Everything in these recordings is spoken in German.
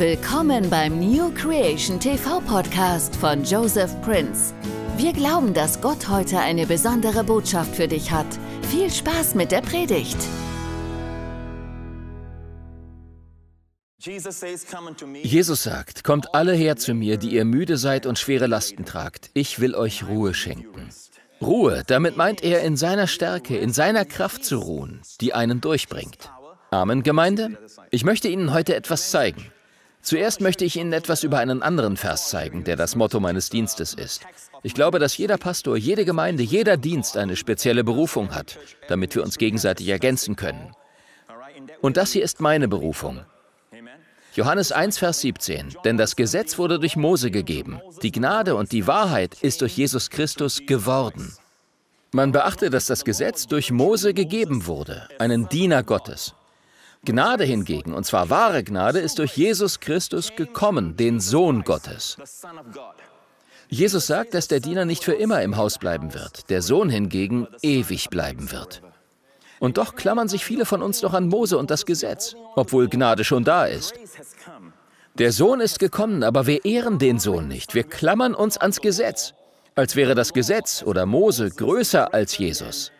Willkommen beim New Creation TV Podcast von Joseph Prince. Wir glauben, dass Gott heute eine besondere Botschaft für dich hat. Viel Spaß mit der Predigt. Jesus sagt, kommt alle her zu mir, die ihr müde seid und schwere Lasten tragt. Ich will euch Ruhe schenken. Ruhe, damit meint er in seiner Stärke, in seiner Kraft zu ruhen, die einen durchbringt. Amen, Gemeinde? Ich möchte Ihnen heute etwas zeigen. Zuerst möchte ich Ihnen etwas über einen anderen Vers zeigen, der das Motto meines Dienstes ist. Ich glaube, dass jeder Pastor, jede Gemeinde, jeder Dienst eine spezielle Berufung hat, damit wir uns gegenseitig ergänzen können. Und das hier ist meine Berufung. Johannes 1, Vers 17. Denn das Gesetz wurde durch Mose gegeben. Die Gnade und die Wahrheit ist durch Jesus Christus geworden. Man beachte, dass das Gesetz durch Mose gegeben wurde, einen Diener Gottes. Gnade hingegen, und zwar wahre Gnade, ist durch Jesus Christus gekommen, den Sohn Gottes. Jesus sagt, dass der Diener nicht für immer im Haus bleiben wird, der Sohn hingegen ewig bleiben wird. Und doch klammern sich viele von uns noch an Mose und das Gesetz, obwohl Gnade schon da ist. Der Sohn ist gekommen, aber wir ehren den Sohn nicht. Wir klammern uns ans Gesetz, als wäre das Gesetz oder Mose größer als Jesus.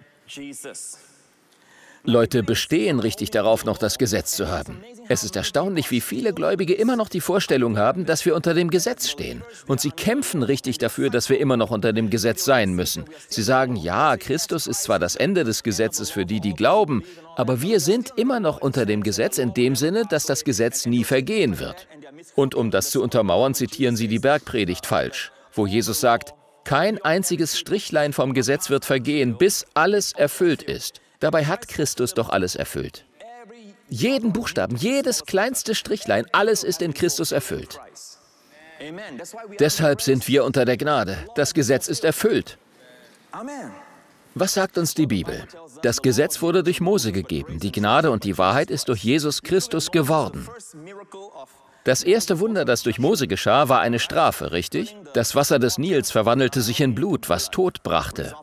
Leute bestehen richtig darauf, noch das Gesetz zu haben. Es ist erstaunlich, wie viele Gläubige immer noch die Vorstellung haben, dass wir unter dem Gesetz stehen. Und sie kämpfen richtig dafür, dass wir immer noch unter dem Gesetz sein müssen. Sie sagen, ja, Christus ist zwar das Ende des Gesetzes für die, die glauben, aber wir sind immer noch unter dem Gesetz in dem Sinne, dass das Gesetz nie vergehen wird. Und um das zu untermauern, zitieren sie die Bergpredigt falsch, wo Jesus sagt, kein einziges Strichlein vom Gesetz wird vergehen, bis alles erfüllt ist. Dabei hat Christus doch alles erfüllt. Jeden Buchstaben, jedes kleinste Strichlein, alles ist in Christus erfüllt. Deshalb sind wir unter der Gnade. Das Gesetz ist erfüllt. Was sagt uns die Bibel? Das Gesetz wurde durch Mose gegeben. Die Gnade und die Wahrheit ist durch Jesus Christus geworden. Das erste Wunder, das durch Mose geschah, war eine Strafe, richtig? Das Wasser des Nils verwandelte sich in Blut, was Tod brachte.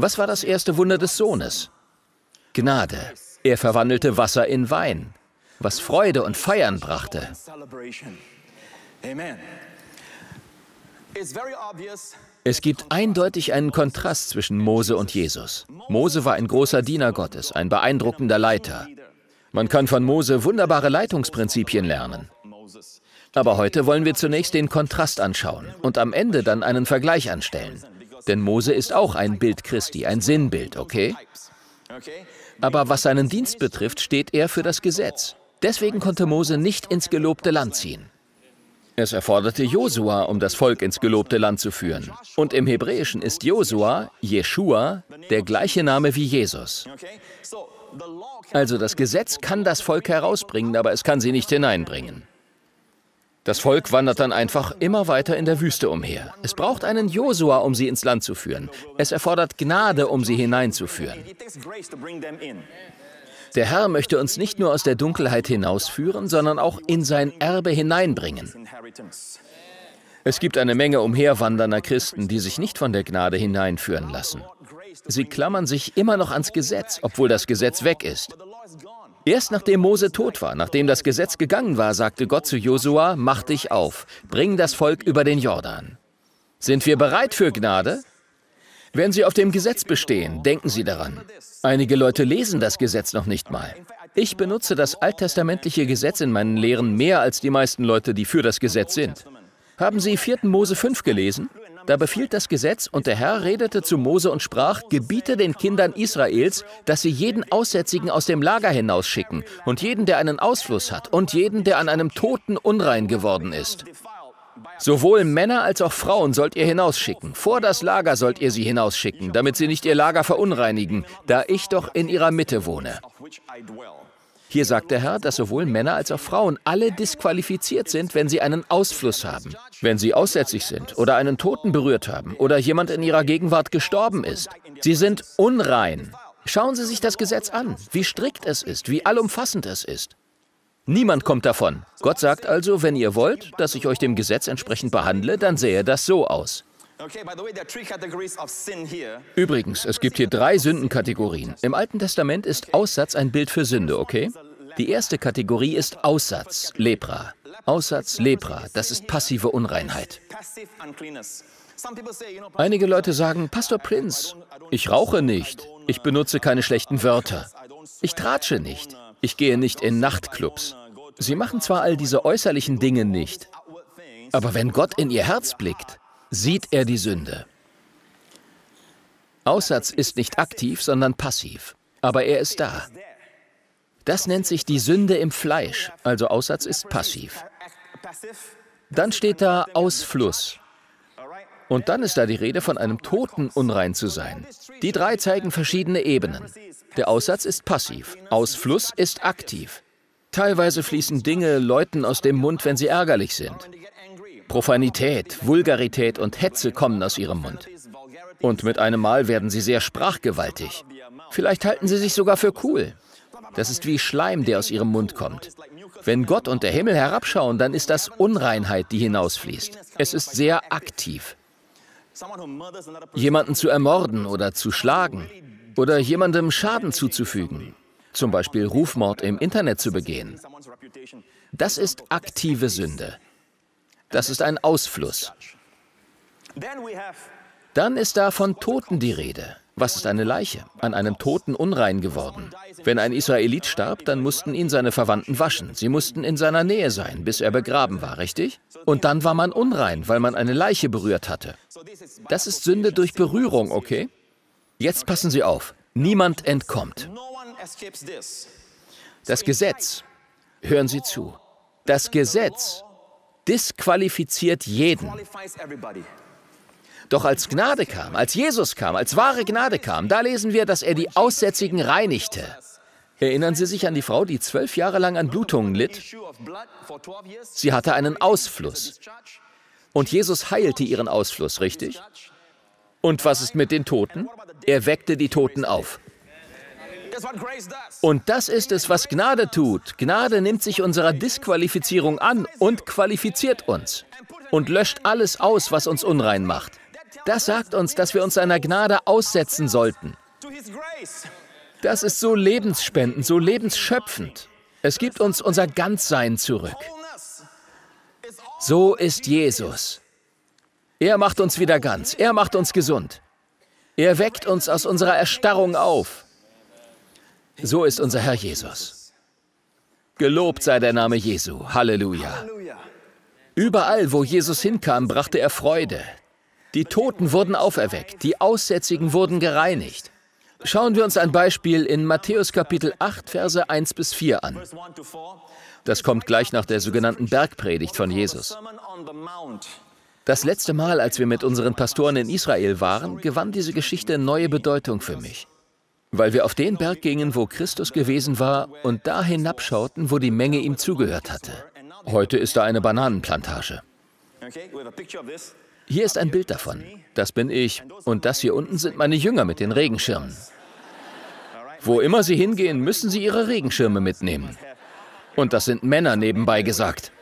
Was war das erste Wunder des Sohnes? Gnade. Er verwandelte Wasser in Wein, was Freude und Feiern brachte. Es gibt eindeutig einen Kontrast zwischen Mose und Jesus. Mose war ein großer Diener Gottes, ein beeindruckender Leiter. Man kann von Mose wunderbare Leitungsprinzipien lernen. Aber heute wollen wir zunächst den Kontrast anschauen und am Ende dann einen Vergleich anstellen. Denn Mose ist auch ein Bild Christi, ein Sinnbild, okay? Aber was seinen Dienst betrifft, steht er für das Gesetz. Deswegen konnte Mose nicht ins gelobte Land ziehen. Es erforderte Josua, um das Volk ins gelobte Land zu führen. Und im Hebräischen ist Josua, Jeshua, der gleiche Name wie Jesus. Also das Gesetz kann das Volk herausbringen, aber es kann sie nicht hineinbringen. Das Volk wandert dann einfach immer weiter in der Wüste umher. Es braucht einen Josua, um sie ins Land zu führen. Es erfordert Gnade, um sie hineinzuführen. Der Herr möchte uns nicht nur aus der Dunkelheit hinausführen, sondern auch in sein Erbe hineinbringen. Es gibt eine Menge umherwandernder Christen, die sich nicht von der Gnade hineinführen lassen. Sie klammern sich immer noch ans Gesetz, obwohl das Gesetz weg ist. Erst nachdem Mose tot war, nachdem das Gesetz gegangen war, sagte Gott zu Josua, mach dich auf, bring das Volk über den Jordan. Sind wir bereit für Gnade? Wenn Sie auf dem Gesetz bestehen, denken Sie daran. Einige Leute lesen das Gesetz noch nicht mal. Ich benutze das alttestamentliche Gesetz in meinen Lehren mehr als die meisten Leute, die für das Gesetz sind. Haben Sie 4. Mose 5 gelesen? Da befiehlt das Gesetz, und der Herr redete zu Mose und sprach, gebiete den Kindern Israels, dass sie jeden Aussätzigen aus dem Lager hinausschicken, und jeden, der einen Ausfluss hat, und jeden, der an einem Toten unrein geworden ist. Sowohl Männer als auch Frauen sollt ihr hinausschicken. Vor das Lager sollt ihr sie hinausschicken, damit sie nicht ihr Lager verunreinigen, da ich doch in ihrer Mitte wohne. Hier sagt der Herr, dass sowohl Männer als auch Frauen alle disqualifiziert sind, wenn sie einen Ausfluss haben, wenn sie aussätzig sind oder einen Toten berührt haben oder jemand in ihrer Gegenwart gestorben ist. Sie sind unrein. Schauen Sie sich das Gesetz an, wie strikt es ist, wie allumfassend es ist. Niemand kommt davon. Gott sagt also, wenn ihr wollt, dass ich euch dem Gesetz entsprechend behandle, dann sähe das so aus. Übrigens, es gibt hier drei Sündenkategorien. Im Alten Testament ist Aussatz ein Bild für Sünde, okay? Die erste Kategorie ist Aussatz, Lepra. Aussatz Lepra, das ist passive Unreinheit. Einige Leute sagen, Pastor Prince, ich rauche nicht, ich benutze keine schlechten Wörter, ich tratsche nicht, ich gehe nicht in Nachtclubs. Sie machen zwar all diese äußerlichen Dinge nicht, aber wenn Gott in ihr Herz blickt, sieht er die Sünde. Aussatz ist nicht aktiv, sondern passiv, aber er ist da. Das nennt sich die Sünde im Fleisch, also Aussatz ist passiv. Dann steht da Ausfluss. Und dann ist da die Rede von einem Toten unrein zu sein. Die drei zeigen verschiedene Ebenen. Der Aussatz ist passiv, Ausfluss ist aktiv. Teilweise fließen Dinge Leuten aus dem Mund, wenn sie ärgerlich sind. Profanität, Vulgarität und Hetze kommen aus ihrem Mund. Und mit einem Mal werden sie sehr sprachgewaltig. Vielleicht halten sie sich sogar für cool. Das ist wie Schleim, der aus ihrem Mund kommt. Wenn Gott und der Himmel herabschauen, dann ist das Unreinheit, die hinausfließt. Es ist sehr aktiv. Jemanden zu ermorden oder zu schlagen oder jemandem Schaden zuzufügen, zum Beispiel Rufmord im Internet zu begehen, das ist aktive Sünde. Das ist ein Ausfluss. Dann ist da von Toten die Rede. Was ist eine Leiche? An einem Toten unrein geworden. Wenn ein Israelit starb, dann mussten ihn seine Verwandten waschen. Sie mussten in seiner Nähe sein, bis er begraben war, richtig? Und dann war man unrein, weil man eine Leiche berührt hatte. Das ist Sünde durch Berührung, okay? Jetzt passen Sie auf. Niemand entkommt. Das Gesetz, hören Sie zu, das Gesetz disqualifiziert jeden. Doch als Gnade kam, als Jesus kam, als wahre Gnade kam, da lesen wir, dass er die Aussätzigen reinigte. Erinnern Sie sich an die Frau, die zwölf Jahre lang an Blutungen litt? Sie hatte einen Ausfluss. Und Jesus heilte ihren Ausfluss, richtig? Und was ist mit den Toten? Er weckte die Toten auf. Und das ist es, was Gnade tut. Gnade nimmt sich unserer Disqualifizierung an und qualifiziert uns und löscht alles aus, was uns unrein macht. Das sagt uns, dass wir uns seiner Gnade aussetzen sollten. Das ist so lebensspendend, so lebensschöpfend. Es gibt uns unser Ganzsein zurück. So ist Jesus. Er macht uns wieder ganz. Er macht uns gesund. Er weckt uns aus unserer Erstarrung auf. So ist unser Herr Jesus. Gelobt sei der Name Jesu. Halleluja. Überall, wo Jesus hinkam, brachte er Freude. Die Toten wurden auferweckt, die Aussätzigen wurden gereinigt. Schauen wir uns ein Beispiel in Matthäus Kapitel 8, Verse 1 bis 4 an. Das kommt gleich nach der sogenannten Bergpredigt von Jesus. Das letzte Mal, als wir mit unseren Pastoren in Israel waren, gewann diese Geschichte neue Bedeutung für mich weil wir auf den Berg gingen, wo Christus gewesen war und da hinabschauten, wo die Menge ihm zugehört hatte. Heute ist da eine Bananenplantage. Hier ist ein Bild davon. Das bin ich. Und das hier unten sind meine Jünger mit den Regenschirmen. Wo immer sie hingehen, müssen sie ihre Regenschirme mitnehmen. Und das sind Männer nebenbei gesagt.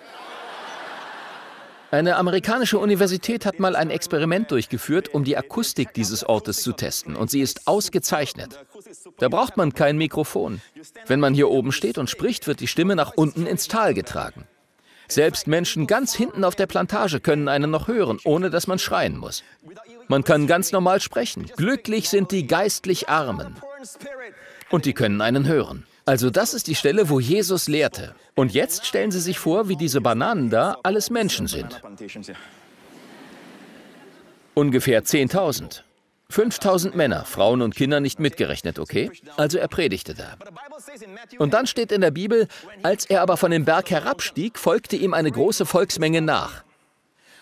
Eine amerikanische Universität hat mal ein Experiment durchgeführt, um die Akustik dieses Ortes zu testen. Und sie ist ausgezeichnet. Da braucht man kein Mikrofon. Wenn man hier oben steht und spricht, wird die Stimme nach unten ins Tal getragen. Selbst Menschen ganz hinten auf der Plantage können einen noch hören, ohne dass man schreien muss. Man kann ganz normal sprechen. Glücklich sind die geistlich Armen. Und die können einen hören. Also das ist die Stelle, wo Jesus lehrte. Und jetzt stellen Sie sich vor, wie diese Bananen da alles Menschen sind. Ungefähr 10.000. 5000 Männer, Frauen und Kinder nicht mitgerechnet, okay? Also er predigte da. Und dann steht in der Bibel, als er aber von dem Berg herabstieg, folgte ihm eine große Volksmenge nach.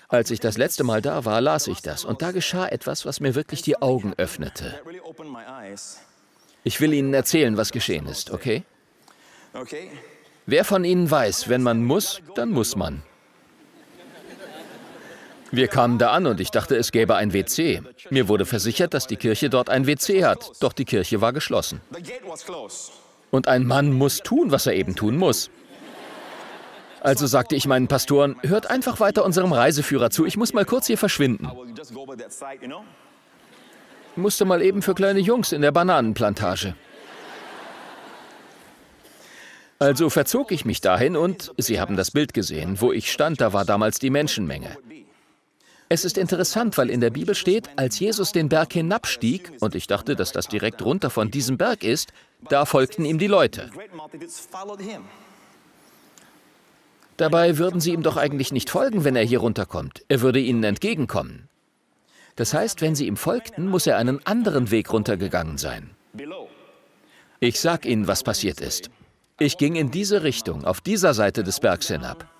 Als ich das letzte Mal da war, las ich das und da geschah etwas, was mir wirklich die Augen öffnete. Ich will Ihnen erzählen, was geschehen ist, okay? Wer von Ihnen weiß, wenn man muss, dann muss man. Wir kamen da an und ich dachte, es gäbe ein WC. Mir wurde versichert, dass die Kirche dort ein WC hat, doch die Kirche war geschlossen. Und ein Mann muss tun, was er eben tun muss. Also sagte ich meinen Pastoren, hört einfach weiter unserem Reiseführer zu, ich muss mal kurz hier verschwinden musste mal eben für kleine Jungs in der Bananenplantage. Also verzog ich mich dahin und Sie haben das Bild gesehen, wo ich stand, da war damals die Menschenmenge. Es ist interessant, weil in der Bibel steht, als Jesus den Berg hinabstieg, und ich dachte, dass das direkt runter von diesem Berg ist, da folgten ihm die Leute. Dabei würden sie ihm doch eigentlich nicht folgen, wenn er hier runterkommt. Er würde ihnen entgegenkommen. Das heißt, wenn sie ihm folgten, muss er einen anderen Weg runtergegangen sein. Ich sag Ihnen, was passiert ist. Ich ging in diese Richtung, auf dieser Seite des Bergs hinab.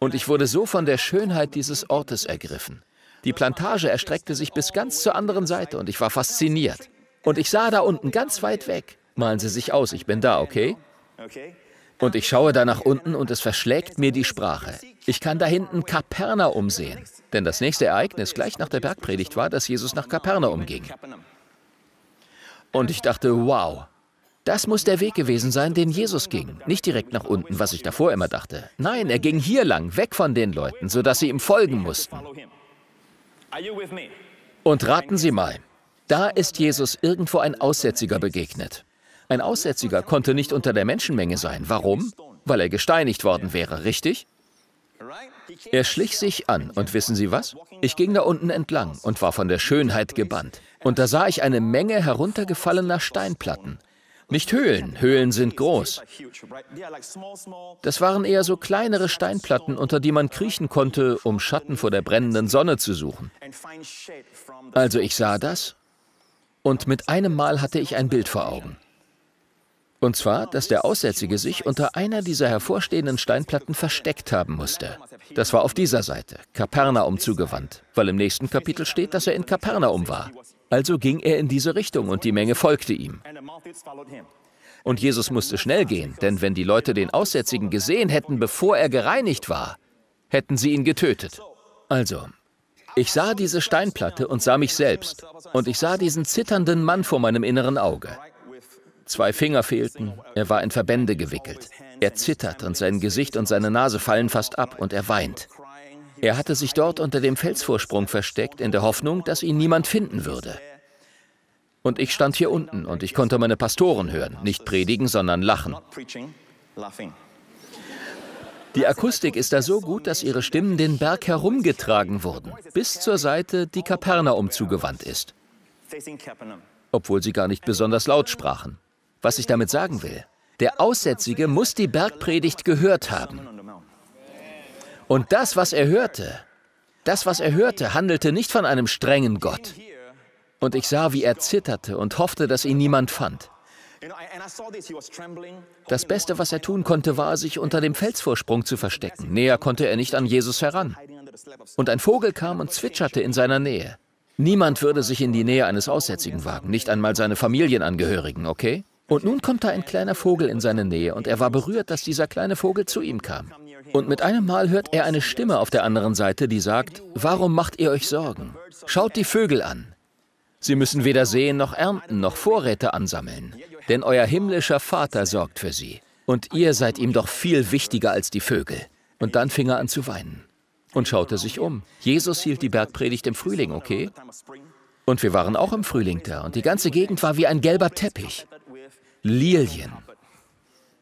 Und ich wurde so von der Schönheit dieses Ortes ergriffen. Die Plantage erstreckte sich bis ganz zur anderen Seite und ich war fasziniert. Und ich sah da unten ganz weit weg. Malen Sie sich aus, ich bin da, okay? Und ich schaue da nach unten und es verschlägt mir die Sprache. Ich kann da hinten Kapernaum sehen. Denn das nächste Ereignis gleich nach der Bergpredigt war, dass Jesus nach Kapernaum ging. Und ich dachte, wow, das muss der Weg gewesen sein, den Jesus ging. Nicht direkt nach unten, was ich davor immer dachte. Nein, er ging hier lang, weg von den Leuten, sodass sie ihm folgen mussten. Und raten Sie mal, da ist Jesus irgendwo ein Aussätziger begegnet. Ein Aussätziger konnte nicht unter der Menschenmenge sein. Warum? Weil er gesteinigt worden wäre, richtig? Er schlich sich an und wissen Sie was? Ich ging da unten entlang und war von der Schönheit gebannt. Und da sah ich eine Menge heruntergefallener Steinplatten. Nicht Höhlen, Höhlen sind groß. Das waren eher so kleinere Steinplatten, unter die man kriechen konnte, um Schatten vor der brennenden Sonne zu suchen. Also ich sah das und mit einem Mal hatte ich ein Bild vor Augen. Und zwar, dass der Aussätzige sich unter einer dieser hervorstehenden Steinplatten versteckt haben musste. Das war auf dieser Seite, Kapernaum zugewandt, weil im nächsten Kapitel steht, dass er in Kapernaum war. Also ging er in diese Richtung und die Menge folgte ihm. Und Jesus musste schnell gehen, denn wenn die Leute den Aussätzigen gesehen hätten, bevor er gereinigt war, hätten sie ihn getötet. Also, ich sah diese Steinplatte und sah mich selbst. Und ich sah diesen zitternden Mann vor meinem inneren Auge. Zwei Finger fehlten, er war in Verbände gewickelt. Er zittert und sein Gesicht und seine Nase fallen fast ab und er weint. Er hatte sich dort unter dem Felsvorsprung versteckt, in der Hoffnung, dass ihn niemand finden würde. Und ich stand hier unten und ich konnte meine Pastoren hören, nicht predigen, sondern lachen. Die Akustik ist da so gut, dass ihre Stimmen den Berg herumgetragen wurden, bis zur Seite, die Kapernaum zugewandt ist. Obwohl sie gar nicht besonders laut sprachen. Was ich damit sagen will, der Aussätzige muss die Bergpredigt gehört haben. Und das, was er hörte, das, was er hörte, handelte nicht von einem strengen Gott. Und ich sah, wie er zitterte und hoffte, dass ihn niemand fand. Das Beste, was er tun konnte, war, sich unter dem Felsvorsprung zu verstecken. Näher konnte er nicht an Jesus heran. Und ein Vogel kam und zwitscherte in seiner Nähe. Niemand würde sich in die Nähe eines Aussätzigen wagen, nicht einmal seine Familienangehörigen, okay? Und nun kommt da ein kleiner Vogel in seine Nähe und er war berührt, dass dieser kleine Vogel zu ihm kam. Und mit einem Mal hört er eine Stimme auf der anderen Seite, die sagt, warum macht ihr euch Sorgen? Schaut die Vögel an. Sie müssen weder sehen noch ernten noch Vorräte ansammeln, denn euer himmlischer Vater sorgt für sie. Und ihr seid ihm doch viel wichtiger als die Vögel. Und dann fing er an zu weinen und schaute sich um. Jesus hielt die Bergpredigt im Frühling, okay? Und wir waren auch im Frühling da und die ganze Gegend war wie ein gelber Teppich. Lilien.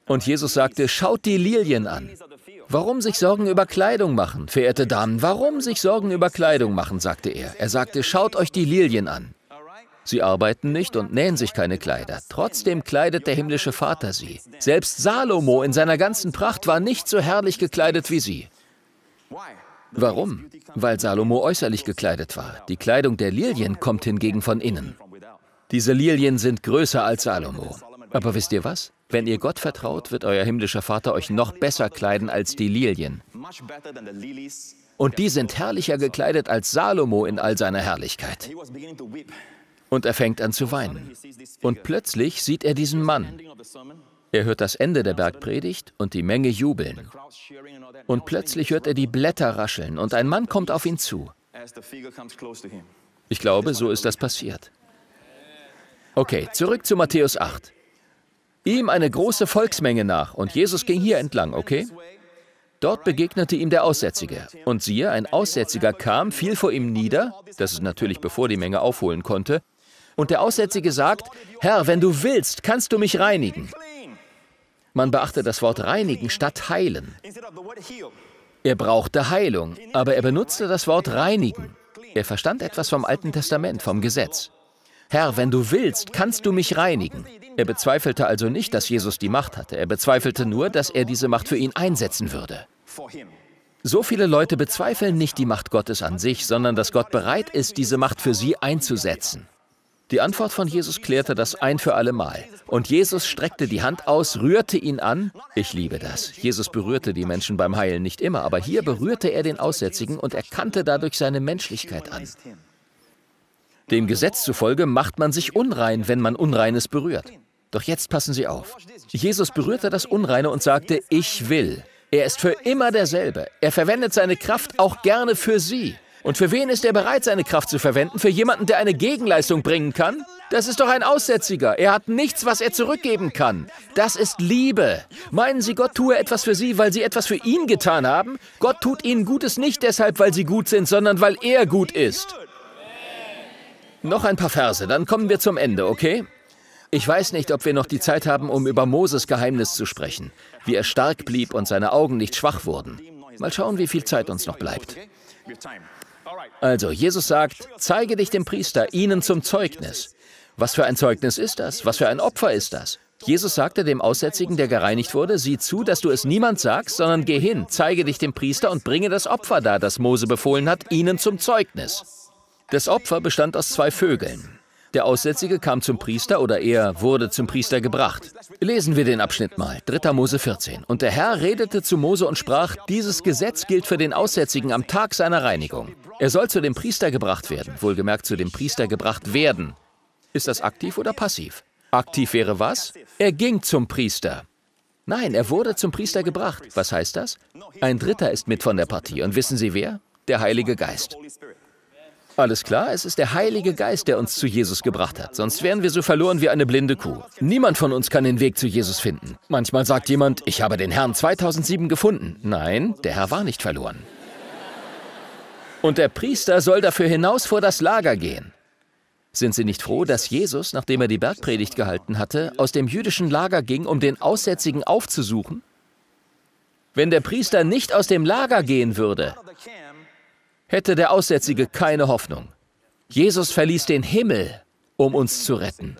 Und Jesus sagte, schaut die Lilien an. Warum sich Sorgen über Kleidung machen, verehrte Damen? Warum sich Sorgen über Kleidung machen, sagte er. Er sagte, schaut euch die Lilien an. Sie arbeiten nicht und nähen sich keine Kleider. Trotzdem kleidet der himmlische Vater sie. Selbst Salomo in seiner ganzen Pracht war nicht so herrlich gekleidet wie sie. Warum? Weil Salomo äußerlich gekleidet war. Die Kleidung der Lilien kommt hingegen von innen. Diese Lilien sind größer als Salomo. Aber wisst ihr was? Wenn ihr Gott vertraut, wird euer himmlischer Vater euch noch besser kleiden als die Lilien. Und die sind herrlicher gekleidet als Salomo in all seiner Herrlichkeit. Und er fängt an zu weinen. Und plötzlich sieht er diesen Mann. Er hört das Ende der Bergpredigt und die Menge jubeln. Und plötzlich hört er die Blätter rascheln und ein Mann kommt auf ihn zu. Ich glaube, so ist das passiert. Okay, zurück zu Matthäus 8. Ihm eine große Volksmenge nach und Jesus ging hier entlang, okay? Dort begegnete ihm der Aussätzige. Und siehe, ein Aussätziger kam, fiel vor ihm nieder, das ist natürlich bevor die Menge aufholen konnte, und der Aussätzige sagt, Herr, wenn du willst, kannst du mich reinigen. Man beachte das Wort reinigen statt heilen. Er brauchte Heilung, aber er benutzte das Wort reinigen. Er verstand etwas vom Alten Testament, vom Gesetz. Herr, wenn du willst, kannst du mich reinigen. Er bezweifelte also nicht, dass Jesus die Macht hatte. Er bezweifelte nur, dass er diese Macht für ihn einsetzen würde. So viele Leute bezweifeln nicht die Macht Gottes an sich, sondern dass Gott bereit ist, diese Macht für sie einzusetzen. Die Antwort von Jesus klärte das ein für alle Mal. Und Jesus streckte die Hand aus, rührte ihn an. Ich liebe das. Jesus berührte die Menschen beim Heilen nicht immer, aber hier berührte er den Aussätzigen und erkannte dadurch seine Menschlichkeit an. Dem Gesetz zufolge macht man sich unrein, wenn man Unreines berührt. Doch jetzt passen Sie auf. Jesus berührte das Unreine und sagte, ich will. Er ist für immer derselbe. Er verwendet seine Kraft auch gerne für Sie. Und für wen ist er bereit, seine Kraft zu verwenden? Für jemanden, der eine Gegenleistung bringen kann? Das ist doch ein Aussätziger. Er hat nichts, was er zurückgeben kann. Das ist Liebe. Meinen Sie, Gott tue etwas für Sie, weil Sie etwas für ihn getan haben? Gott tut Ihnen Gutes nicht deshalb, weil Sie gut sind, sondern weil er gut ist. Noch ein paar Verse, dann kommen wir zum Ende, okay? Ich weiß nicht, ob wir noch die Zeit haben, um über Moses Geheimnis zu sprechen, wie er stark blieb und seine Augen nicht schwach wurden. Mal schauen, wie viel Zeit uns noch bleibt. Also, Jesus sagt, zeige dich dem Priester, ihnen zum Zeugnis. Was für ein Zeugnis ist das? Was für ein Opfer ist das? Jesus sagte dem Aussätzigen, der gereinigt wurde, sieh zu, dass du es niemand sagst, sondern geh hin, zeige dich dem Priester und bringe das Opfer dar, das Mose befohlen hat, ihnen zum Zeugnis. Das Opfer bestand aus zwei Vögeln. Der Aussätzige kam zum Priester oder er wurde zum Priester gebracht. Lesen wir den Abschnitt mal. 3. Mose 14. Und der Herr redete zu Mose und sprach, dieses Gesetz gilt für den Aussätzigen am Tag seiner Reinigung. Er soll zu dem Priester gebracht werden, wohlgemerkt zu dem Priester gebracht werden. Ist das aktiv oder passiv? Aktiv wäre was? Er ging zum Priester. Nein, er wurde zum Priester gebracht. Was heißt das? Ein Dritter ist mit von der Partie. Und wissen Sie wer? Der Heilige Geist. Alles klar, es ist der Heilige Geist, der uns zu Jesus gebracht hat. Sonst wären wir so verloren wie eine blinde Kuh. Niemand von uns kann den Weg zu Jesus finden. Manchmal sagt jemand, ich habe den Herrn 2007 gefunden. Nein, der Herr war nicht verloren. Und der Priester soll dafür hinaus vor das Lager gehen. Sind Sie nicht froh, dass Jesus, nachdem er die Bergpredigt gehalten hatte, aus dem jüdischen Lager ging, um den Aussätzigen aufzusuchen? Wenn der Priester nicht aus dem Lager gehen würde, hätte der Aussätzige keine Hoffnung. Jesus verließ den Himmel, um uns zu retten.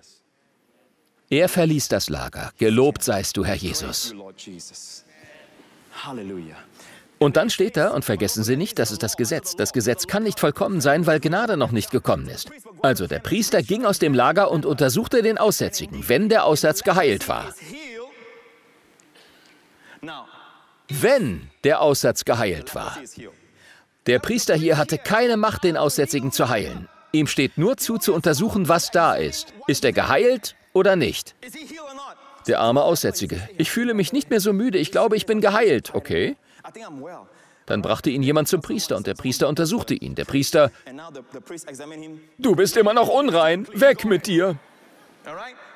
Er verließ das Lager. Gelobt seist du, Herr Jesus. Und dann steht da, und vergessen Sie nicht, das ist das Gesetz. Das Gesetz kann nicht vollkommen sein, weil Gnade noch nicht gekommen ist. Also der Priester ging aus dem Lager und untersuchte den Aussätzigen, wenn der Aussatz geheilt war. Wenn der Aussatz geheilt war. Der Priester hier hatte keine Macht, den Aussätzigen zu heilen. Ihm steht nur zu, zu untersuchen, was da ist. Ist er geheilt oder nicht? Der arme Aussätzige. Ich fühle mich nicht mehr so müde. Ich glaube, ich bin geheilt. Okay. Dann brachte ihn jemand zum Priester und der Priester untersuchte ihn. Der Priester, du bist immer noch unrein. Weg mit dir.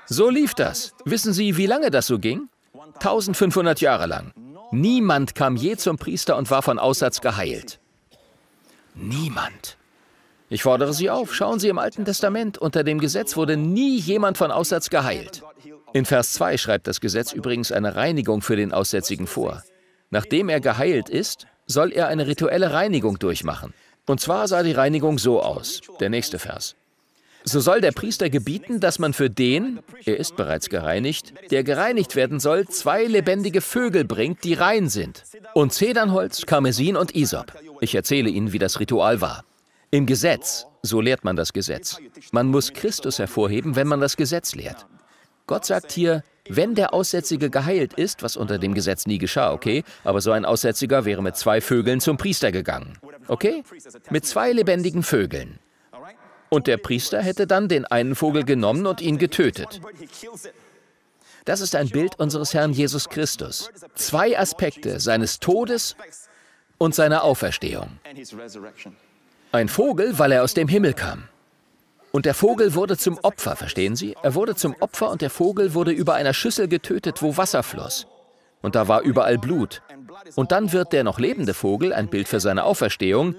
So lief das. Wissen Sie, wie lange das so ging? 1500 Jahre lang. Niemand kam je zum Priester und war von Aussatz geheilt. Niemand. Ich fordere Sie auf, schauen Sie im Alten Testament, unter dem Gesetz wurde nie jemand von Aussatz geheilt. In Vers 2 schreibt das Gesetz übrigens eine Reinigung für den Aussätzigen vor. Nachdem er geheilt ist, soll er eine rituelle Reinigung durchmachen. Und zwar sah die Reinigung so aus. Der nächste Vers. So soll der Priester gebieten, dass man für den, er ist bereits gereinigt, der gereinigt werden soll, zwei lebendige Vögel bringt, die rein sind. Und Zedernholz, Karmesin und Isop. Ich erzähle Ihnen, wie das Ritual war. Im Gesetz, so lehrt man das Gesetz. Man muss Christus hervorheben, wenn man das Gesetz lehrt. Gott sagt hier, wenn der Aussätzige geheilt ist, was unter dem Gesetz nie geschah, okay, aber so ein Aussätziger wäre mit zwei Vögeln zum Priester gegangen. Okay? Mit zwei lebendigen Vögeln. Und der Priester hätte dann den einen Vogel genommen und ihn getötet. Das ist ein Bild unseres Herrn Jesus Christus. Zwei Aspekte seines Todes und seiner Auferstehung. Ein Vogel, weil er aus dem Himmel kam. Und der Vogel wurde zum Opfer, verstehen Sie? Er wurde zum Opfer und der Vogel wurde über einer Schüssel getötet, wo Wasser floss. Und da war überall Blut. Und dann wird der noch lebende Vogel, ein Bild für seine Auferstehung,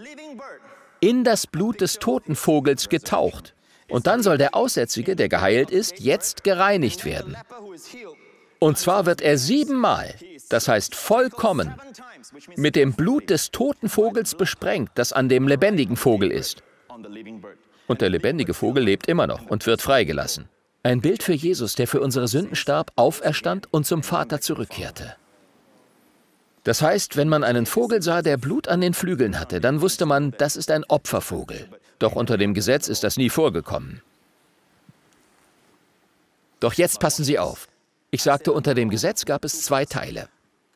in das Blut des toten Vogels getaucht. Und dann soll der Aussätzige, der geheilt ist, jetzt gereinigt werden. Und zwar wird er siebenmal, das heißt vollkommen, mit dem Blut des toten Vogels besprengt, das an dem lebendigen Vogel ist. Und der lebendige Vogel lebt immer noch und wird freigelassen. Ein Bild für Jesus, der für unsere Sünden starb, auferstand und zum Vater zurückkehrte. Das heißt, wenn man einen Vogel sah, der Blut an den Flügeln hatte, dann wusste man, das ist ein Opfervogel. Doch unter dem Gesetz ist das nie vorgekommen. Doch jetzt passen Sie auf. Ich sagte, unter dem Gesetz gab es zwei Teile.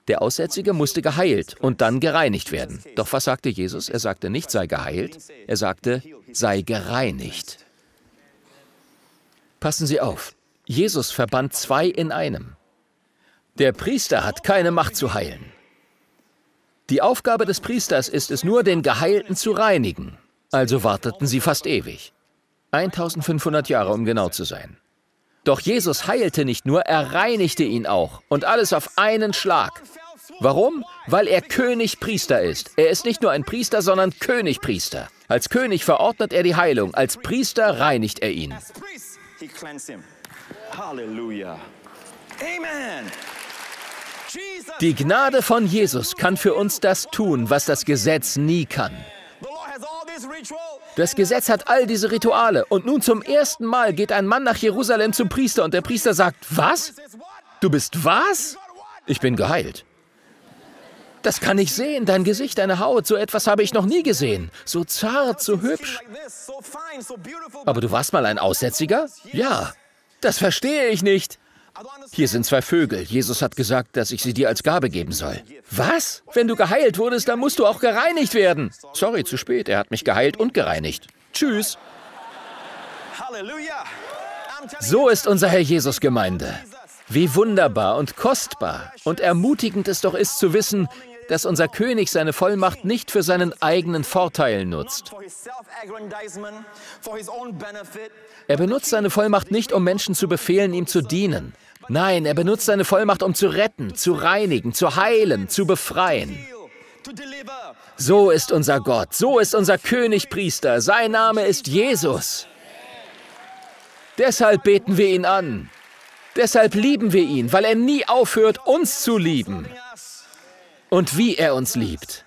Der Aussätzige musste geheilt und dann gereinigt werden. Doch was sagte Jesus? Er sagte nicht, sei geheilt, er sagte, sei gereinigt. Passen Sie auf, Jesus verband zwei in einem. Der Priester hat keine Macht zu heilen. Die Aufgabe des Priesters ist es nur, den Geheilten zu reinigen. Also warteten sie fast ewig. 1500 Jahre, um genau zu sein. Doch Jesus heilte nicht nur, er reinigte ihn auch. Und alles auf einen Schlag. Warum? Weil er König-Priester ist. Er ist nicht nur ein Priester, sondern König-Priester. Als König verordnet er die Heilung, als Priester reinigt er ihn. Halleluja. Amen. Die Gnade von Jesus kann für uns das tun, was das Gesetz nie kann. Das Gesetz hat all diese Rituale und nun zum ersten Mal geht ein Mann nach Jerusalem zum Priester und der Priester sagt, was? Du bist was? Ich bin geheilt. Das kann ich sehen, dein Gesicht, deine Haut, so etwas habe ich noch nie gesehen. So zart, so hübsch. Aber du warst mal ein Aussätziger? Ja. Das verstehe ich nicht. Hier sind zwei Vögel. Jesus hat gesagt, dass ich sie dir als Gabe geben soll. Was? Wenn du geheilt wurdest, dann musst du auch gereinigt werden. Sorry, zu spät. Er hat mich geheilt und gereinigt. Tschüss. So ist unser Herr Jesus Gemeinde. Wie wunderbar und kostbar und ermutigend es doch ist zu wissen, dass unser König seine Vollmacht nicht für seinen eigenen Vorteil nutzt. Er benutzt seine Vollmacht nicht, um Menschen zu befehlen, ihm zu dienen. Nein, er benutzt seine Vollmacht, um zu retten, zu reinigen, zu heilen, zu befreien. So ist unser Gott, so ist unser Königpriester, sein Name ist Jesus. Deshalb beten wir ihn an. Deshalb lieben wir ihn, weil er nie aufhört, uns zu lieben. Und wie er uns liebt.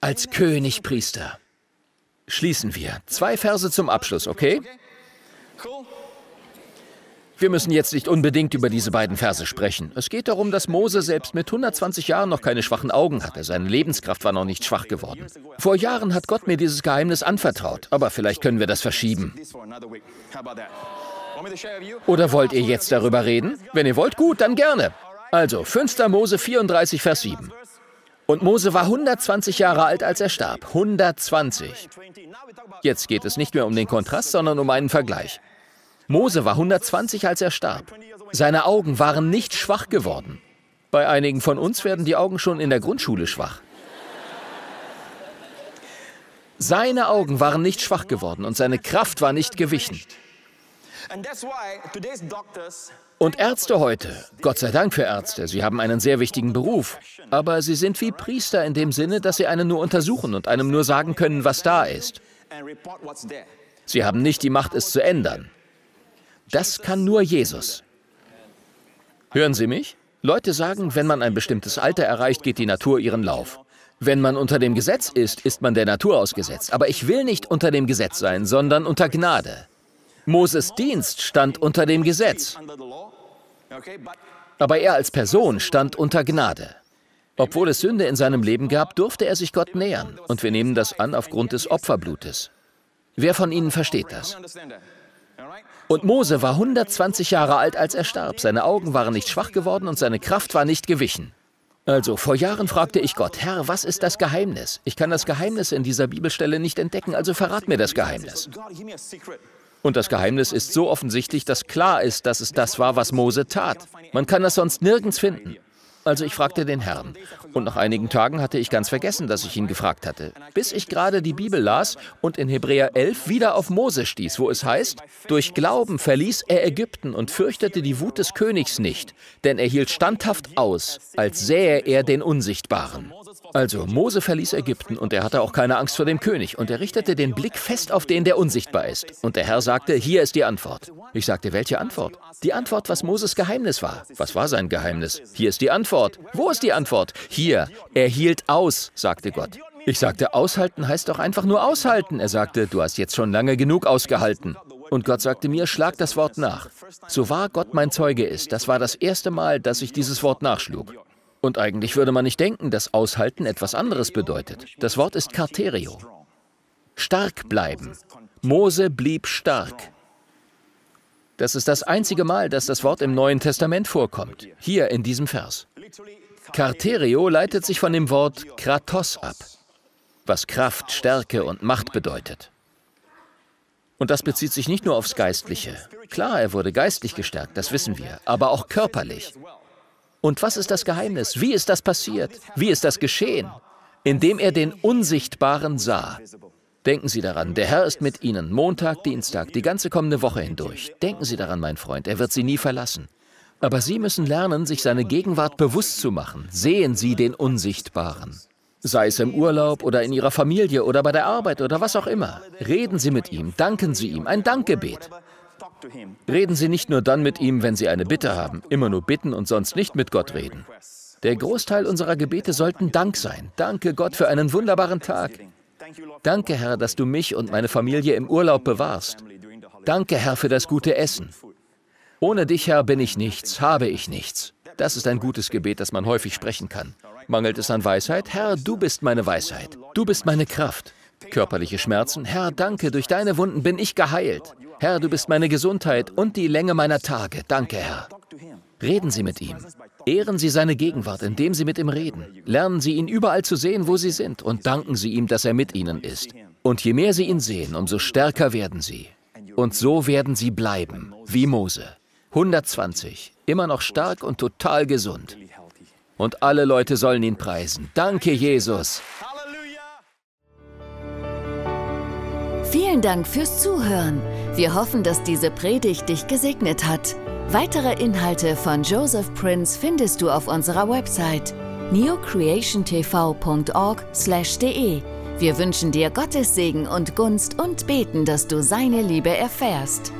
Als Königpriester. Schließen wir. Zwei Verse zum Abschluss, okay? Wir müssen jetzt nicht unbedingt über diese beiden Verse sprechen. Es geht darum, dass Mose selbst mit 120 Jahren noch keine schwachen Augen hatte. Seine Lebenskraft war noch nicht schwach geworden. Vor Jahren hat Gott mir dieses Geheimnis anvertraut, aber vielleicht können wir das verschieben. Oder wollt ihr jetzt darüber reden? Wenn ihr wollt, gut, dann gerne. Also, 5. Mose 34, Vers 7. Und Mose war 120 Jahre alt, als er starb. 120. Jetzt geht es nicht mehr um den Kontrast, sondern um einen Vergleich. Mose war 120, als er starb. Seine Augen waren nicht schwach geworden. Bei einigen von uns werden die Augen schon in der Grundschule schwach. Seine Augen waren nicht schwach geworden und seine Kraft war nicht gewichen. Und Ärzte heute, Gott sei Dank für Ärzte, sie haben einen sehr wichtigen Beruf, aber sie sind wie Priester in dem Sinne, dass sie einen nur untersuchen und einem nur sagen können, was da ist. Sie haben nicht die Macht, es zu ändern. Das kann nur Jesus. Hören Sie mich? Leute sagen, wenn man ein bestimmtes Alter erreicht, geht die Natur ihren Lauf. Wenn man unter dem Gesetz ist, ist man der Natur ausgesetzt. Aber ich will nicht unter dem Gesetz sein, sondern unter Gnade. Moses Dienst stand unter dem Gesetz. Aber er als Person stand unter Gnade. Obwohl es Sünde in seinem Leben gab, durfte er sich Gott nähern. Und wir nehmen das an aufgrund des Opferblutes. Wer von Ihnen versteht das? Und Mose war 120 Jahre alt, als er starb. Seine Augen waren nicht schwach geworden und seine Kraft war nicht gewichen. Also, vor Jahren fragte ich Gott, Herr, was ist das Geheimnis? Ich kann das Geheimnis in dieser Bibelstelle nicht entdecken, also verrat mir das Geheimnis. Und das Geheimnis ist so offensichtlich, dass klar ist, dass es das war, was Mose tat. Man kann das sonst nirgends finden. Also ich fragte den Herrn. Und nach einigen Tagen hatte ich ganz vergessen, dass ich ihn gefragt hatte. Bis ich gerade die Bibel las und in Hebräer 11 wieder auf Mose stieß, wo es heißt, durch Glauben verließ er Ägypten und fürchtete die Wut des Königs nicht, denn er hielt standhaft aus, als sähe er den Unsichtbaren. Also, Mose verließ Ägypten und er hatte auch keine Angst vor dem König und er richtete den Blick fest auf den, der unsichtbar ist. Und der Herr sagte, hier ist die Antwort. Ich sagte, welche Antwort? Die Antwort, was Moses Geheimnis war. Was war sein Geheimnis? Hier ist die Antwort. Wo ist die Antwort? Hier. Er hielt aus, sagte Gott. Ich sagte, aushalten heißt doch einfach nur aushalten. Er sagte, du hast jetzt schon lange genug ausgehalten. Und Gott sagte mir, schlag das Wort nach. So wahr Gott mein Zeuge ist, das war das erste Mal, dass ich dieses Wort nachschlug. Und eigentlich würde man nicht denken, dass Aushalten etwas anderes bedeutet. Das Wort ist Karterio. Stark bleiben. Mose blieb stark. Das ist das einzige Mal, dass das Wort im Neuen Testament vorkommt. Hier in diesem Vers. Karterio leitet sich von dem Wort Kratos ab, was Kraft, Stärke und Macht bedeutet. Und das bezieht sich nicht nur aufs Geistliche. Klar, er wurde geistlich gestärkt, das wissen wir, aber auch körperlich. Und was ist das Geheimnis? Wie ist das passiert? Wie ist das geschehen? Indem er den Unsichtbaren sah. Denken Sie daran, der Herr ist mit Ihnen, Montag, Dienstag, die ganze kommende Woche hindurch. Denken Sie daran, mein Freund, er wird Sie nie verlassen. Aber Sie müssen lernen, sich seine Gegenwart bewusst zu machen. Sehen Sie den Unsichtbaren. Sei es im Urlaub oder in Ihrer Familie oder bei der Arbeit oder was auch immer. Reden Sie mit ihm, danken Sie ihm, ein Dankgebet. Reden Sie nicht nur dann mit ihm, wenn Sie eine Bitte haben, immer nur bitten und sonst nicht mit Gott reden. Der Großteil unserer Gebete sollten Dank sein. Danke Gott für einen wunderbaren Tag. Danke Herr, dass du mich und meine Familie im Urlaub bewahrst. Danke Herr für das gute Essen. Ohne dich, Herr, bin ich nichts, habe ich nichts. Das ist ein gutes Gebet, das man häufig sprechen kann. Mangelt es an Weisheit? Herr, du bist meine Weisheit. Du bist meine Kraft. Körperliche Schmerzen? Herr, danke, durch deine Wunden bin ich geheilt. Herr, du bist meine Gesundheit und die Länge meiner Tage. Danke, Herr. Reden Sie mit ihm. Ehren Sie seine Gegenwart, indem Sie mit ihm reden. Lernen Sie ihn überall zu sehen, wo Sie sind, und danken Sie ihm, dass er mit Ihnen ist. Und je mehr Sie ihn sehen, umso stärker werden Sie. Und so werden Sie bleiben, wie Mose. 120, immer noch stark und total gesund. Und alle Leute sollen ihn preisen. Danke, Jesus. Vielen Dank fürs Zuhören. Wir hoffen, dass diese Predigt dich gesegnet hat. Weitere Inhalte von Joseph Prince findest du auf unserer Website neocreationtv.org/de. Wir wünschen dir Gottes Segen und Gunst und beten, dass du seine Liebe erfährst.